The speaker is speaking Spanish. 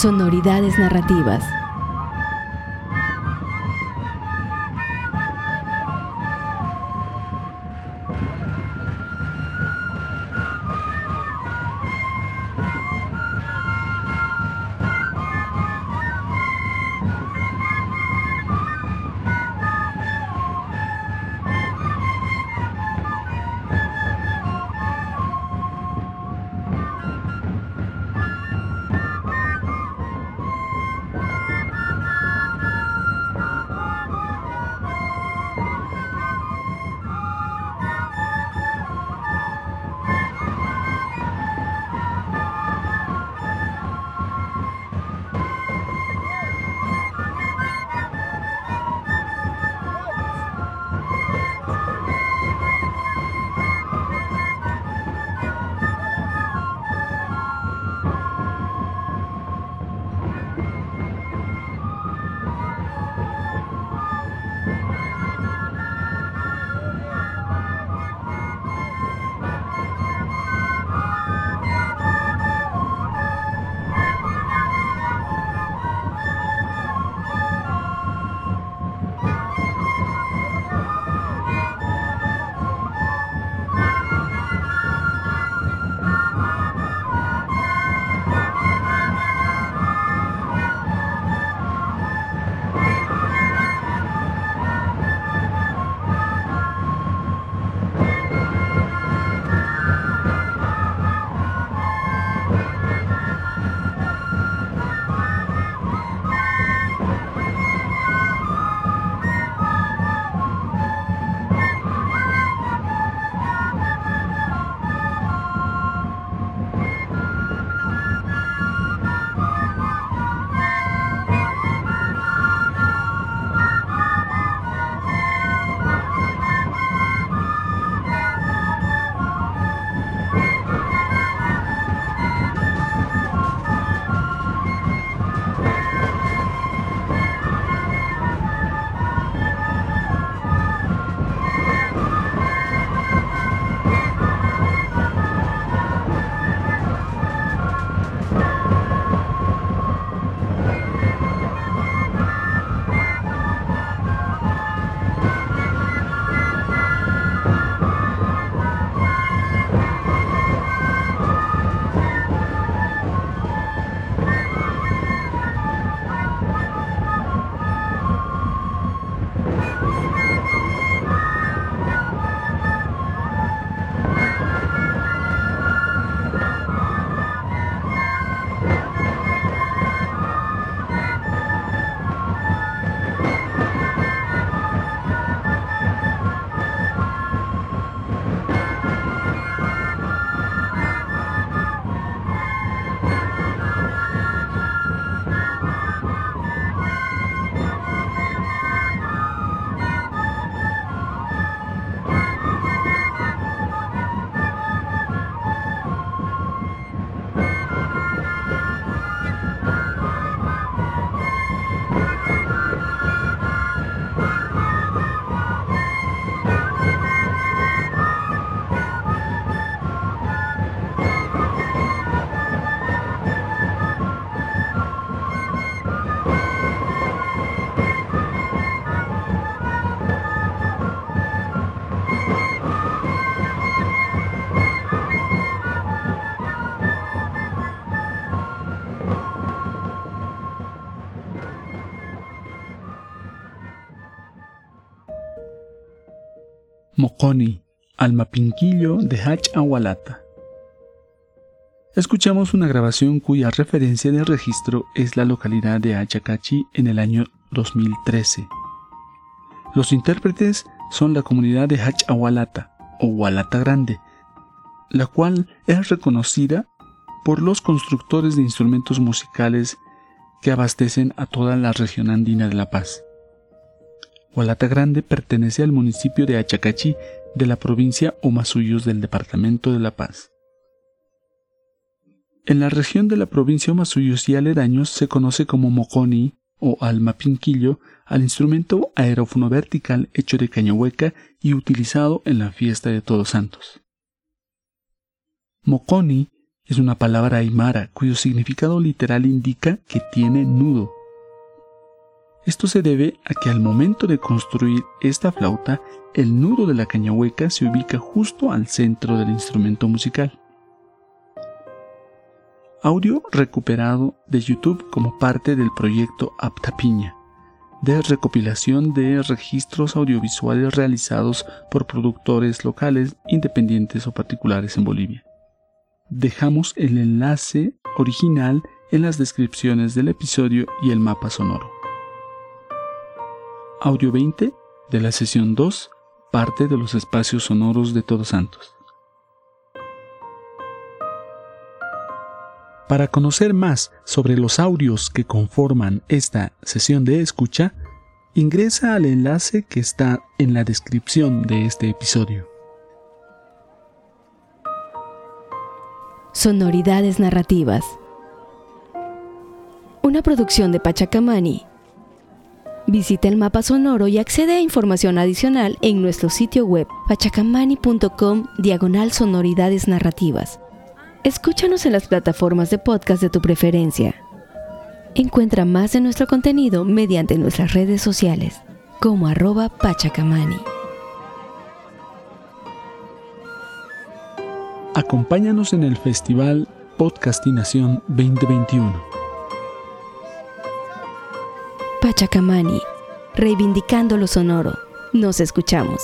Sonoridades narrativas. Moconi, Almapinquillo de Hach Agualata. Escuchamos una grabación cuya referencia de registro es la localidad de Achacachi en el año 2013. Los intérpretes son la comunidad de Hach Agualata o Hualata Grande, la cual es reconocida por los constructores de instrumentos musicales que abastecen a toda la región andina de La Paz. Hualata Grande pertenece al municipio de Achacachi de la provincia Omasuyos del departamento de La Paz. En la región de la provincia Omasuyos y aledaños se conoce como moconi o almapinquillo al instrumento aerófono vertical hecho de caña hueca y utilizado en la fiesta de Todos Santos. Moconi es una palabra aymara cuyo significado literal indica que tiene nudo. Esto se debe a que al momento de construir esta flauta, el nudo de la caña hueca se ubica justo al centro del instrumento musical. Audio recuperado de YouTube como parte del proyecto Aptapiña, de recopilación de registros audiovisuales realizados por productores locales, independientes o particulares en Bolivia. Dejamos el enlace original en las descripciones del episodio y el mapa sonoro. Audio 20 de la sesión 2, parte de los espacios sonoros de Todos Santos. Para conocer más sobre los audios que conforman esta sesión de escucha, ingresa al enlace que está en la descripción de este episodio. Sonoridades narrativas. Una producción de Pachacamani. Visita el mapa sonoro y accede a información adicional en nuestro sitio web pachacamani.com diagonal sonoridades narrativas. Escúchanos en las plataformas de podcast de tu preferencia. Encuentra más de nuestro contenido mediante nuestras redes sociales, como arroba pachacamani. Acompáñanos en el Festival Podcastinación 2021. Pachacamani, reivindicando lo sonoro. Nos escuchamos.